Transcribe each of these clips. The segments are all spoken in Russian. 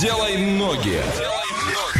делай ноги.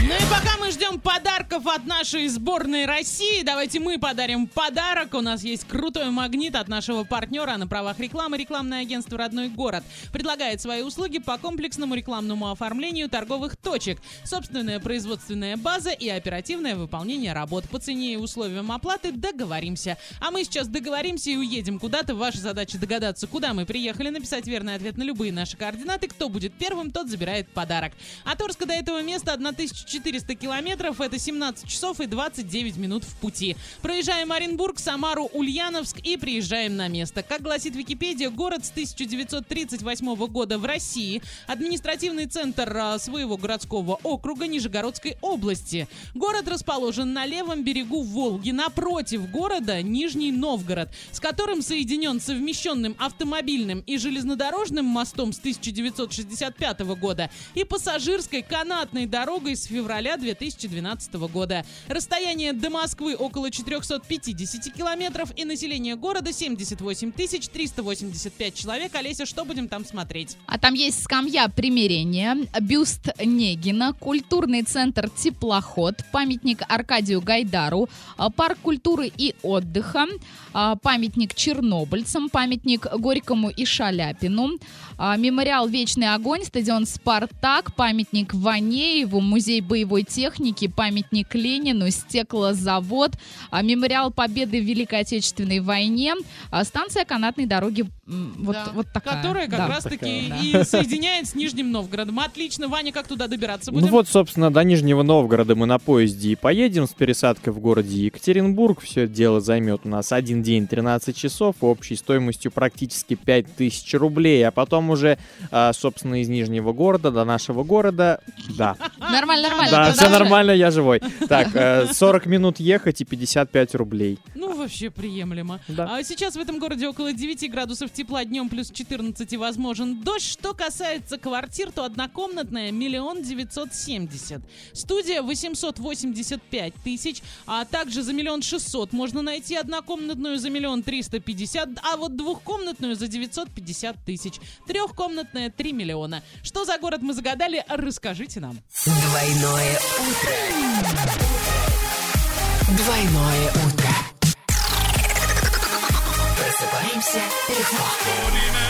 Ну и пока мы ждем подарков от нашей сборной России, давайте мы подарим подарок. У нас есть крутой магнит от нашего партнера на правах рекламы. Рекламное агентство «Родной город» предлагает свои услуги по комплексному рекламному оформлению торговых точек. Собственная производственная база и оперативное выполнение работ. По цене и условиям оплаты договоримся. А мы сейчас договоримся и уедем куда-то. Ваша задача догадаться, куда мы приехали, написать верный ответ на любые наши координаты. Кто будет первым, тот забирает подарок. От Орска до этого места 1000 400 километров, это 17 часов и 29 минут в пути. Проезжаем Оренбург, Самару, Ульяновск и приезжаем на место. Как гласит Википедия, город с 1938 года в России, административный центр а, своего городского округа Нижегородской области. Город расположен на левом берегу Волги, напротив города Нижний Новгород, с которым соединен совмещенным автомобильным и железнодорожным мостом с 1965 года и пассажирской канатной дорогой с февраля февраля 2012 года. Расстояние до Москвы около 450 километров и население города 78 385 человек. Олеся, что будем там смотреть? А там есть скамья примирения, бюст Негина, культурный центр Теплоход, памятник Аркадию Гайдару, а, парк культуры и отдыха, а, памятник чернобыльцам, памятник Горькому и Шаляпину, а, мемориал Вечный огонь, стадион Спартак, памятник Ванееву, музей боевой техники, памятник Ленину, стеклозавод, а, мемориал Победы в Великой Отечественной войне, а, станция канатной дороги вот, Да. вот такая. Которая как Да. раз-таки Такая, и соединяет с Нижним Новгородом. Отлично, Ваня, как туда добираться будем? Ну вот, собственно, до Нижнего Новгорода мы на поезде и поедем с пересадкой в городе Екатеринбург. Все это дело займет у нас один день 13 часов, общей стоимостью практически 5000 рублей. А потом уже, а, собственно, из Нижнего города до нашего города, да, Нормально, нормально. да, все нормально, я живой. Так, э, 40 минут ехать и 55 рублей. Ну, вообще приемлемо. Да. А сейчас в этом городе около 9 градусов тепла, днем плюс 14 и возможен дождь. Что касается квартир, то однокомнатная миллион девятьсот семьдесят. Студия 885 тысяч, а также за миллион шестьсот можно найти однокомнатную за миллион триста пятьдесят, а вот двухкомнатную за 950 тысяч. Трехкомнатная 3 миллиона. Что за город мы загадали, расскажите нам. Двойное утро. Двойное утро. rimse Dorime,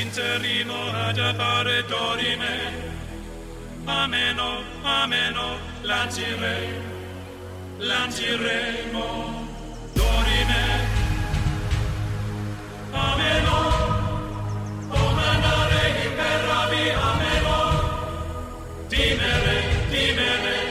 interrimo ad appare dorime Ameno, ameno, lancire, lanciremo. Dorime, ameno, comandare imperrabi, ameno. Dimere, dimere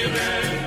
Amen.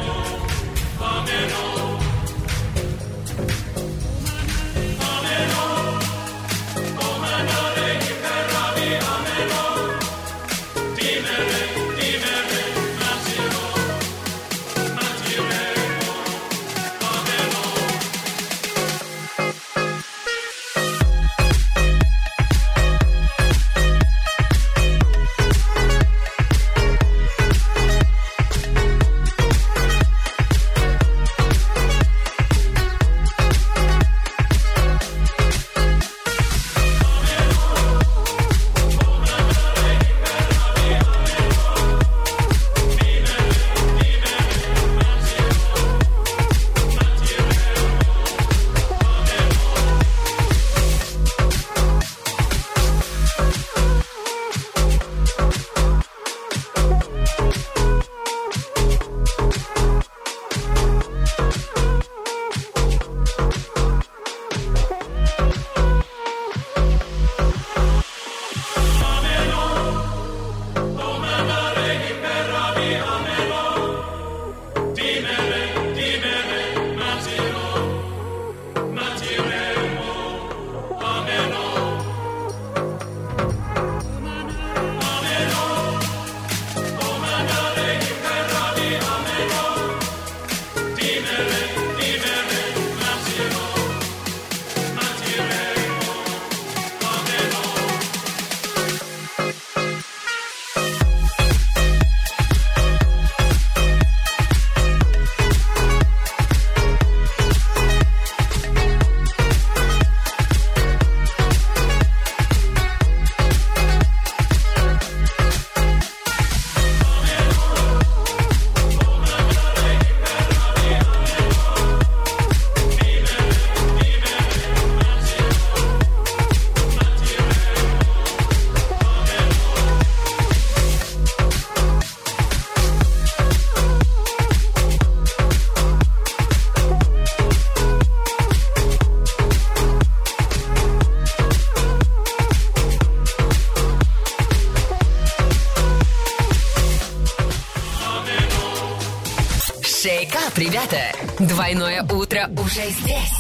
Шейкап, ребята! Двойное утро уже здесь.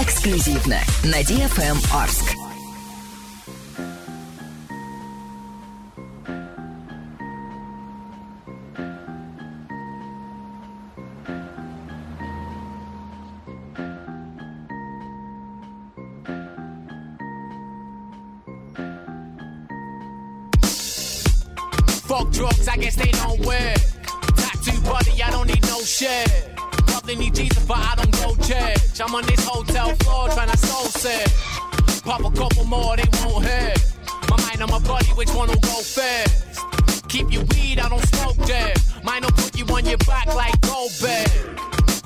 Эксклюзивно на DFM Орск. Fuck drugs, I guess they don't work. Buddy, I don't need no shit. Probably need Jesus, but I don't go church. I'm on this hotel floor trying to soul set. Pop a couple more, they won't hurt. My mind on my body, which one will go first? Keep your weed, I don't smoke that. Mine will put you on your back like Goldberg.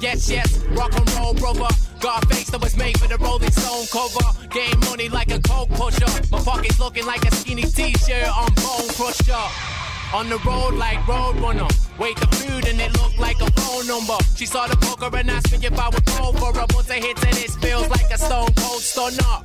Yes, yes, rock and roll, brother. Got a face that was made for the Rolling Stone cover. Getting money like a coke pusher. My pockets looking like a skinny t-shirt on Bone Crusher. On the road like Roadrunner. Wait the food and it looked like a phone number. She saw the poker and asked me if I would go for her. Once I hit it, it feels like a stone cold stunner.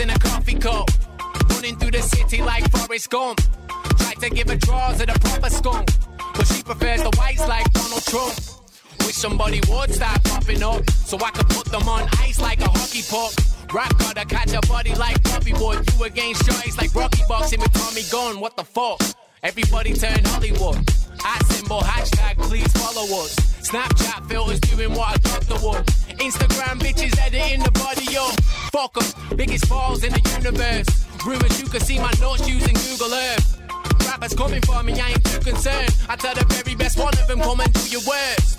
In a coffee cup. Running through the city like Forrest Gump. Tried to give her draws at the proper skunk. But she prefers the whites like Donald Trump. Wish somebody would stop popping up. So I could put them on ice like a hockey puck. Rap gotta catch a body like Bobby would. You against choice like Rocky boxing with Tommy Gunn. What the fuck? Everybody turn Hollywood. At symbol, hashtag, please follow us. Snapchat filters doing what a doctor would. Instagram 'em, biggest balls in the universe. Rumors you can see my notes using Google Earth. Rappers coming for me, I ain't too concerned. I tell the very best one of them, come and do your worst.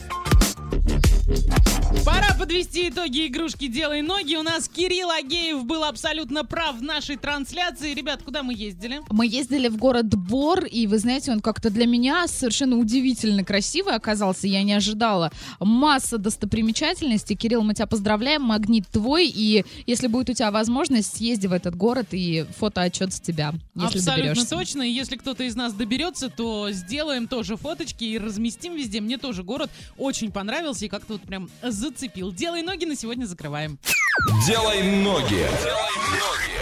Пора подвести итоги игрушки «Делай ноги». У нас Кирилл Агеев был абсолютно прав в нашей трансляции. Ребят, куда мы ездили? Мы ездили в город Бор, и вы знаете, он как-то для меня совершенно удивительно красивый оказался. Я не ожидала. Масса достопримечательностей. Кирилл, мы тебя поздравляем, магнит твой, и если будет у тебя возможность, съезди в этот город и фотоотчет с тебя, если Абсолютно доберешься. точно. И если кто-то из нас доберется, то сделаем тоже фоточки и разместим везде. Мне тоже город очень понравился и как-то вот прям зацепил. Делай ноги на сегодня закрываем. Делай ноги. Делай ноги.